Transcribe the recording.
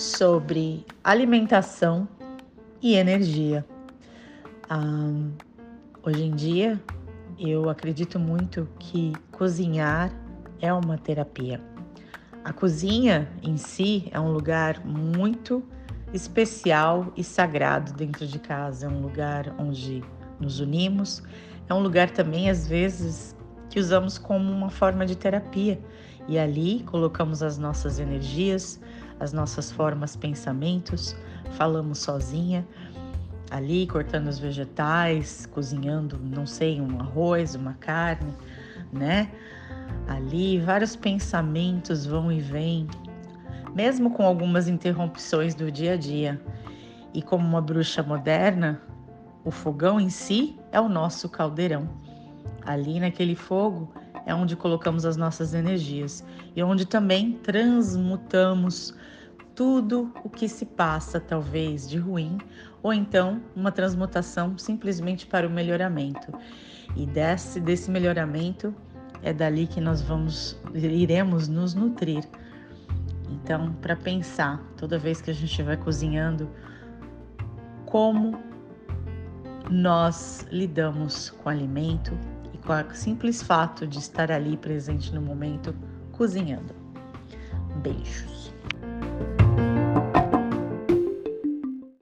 sobre alimentação e energia. Ah, hoje em dia, eu acredito muito que cozinhar é uma terapia. A cozinha em si é um lugar muito especial e sagrado dentro de casa, é um lugar onde nos unimos, é um lugar também, às vezes, que usamos como uma forma de terapia. E ali colocamos as nossas energias, as nossas formas, pensamentos, falamos sozinha, ali cortando os vegetais, cozinhando, não sei, um arroz, uma carne, né? Ali vários pensamentos vão e vêm, mesmo com algumas interrupções do dia a dia. E como uma bruxa moderna, o fogão em si é o nosso caldeirão. Ali naquele fogo é onde colocamos as nossas energias e onde também transmutamos tudo o que se passa, talvez de ruim, ou então uma transmutação simplesmente para o melhoramento. E desse, desse melhoramento é dali que nós vamos iremos nos nutrir. Então, para pensar, toda vez que a gente vai cozinhando, como nós lidamos com alimento com o simples fato de estar ali presente no momento cozinhando. Beijos.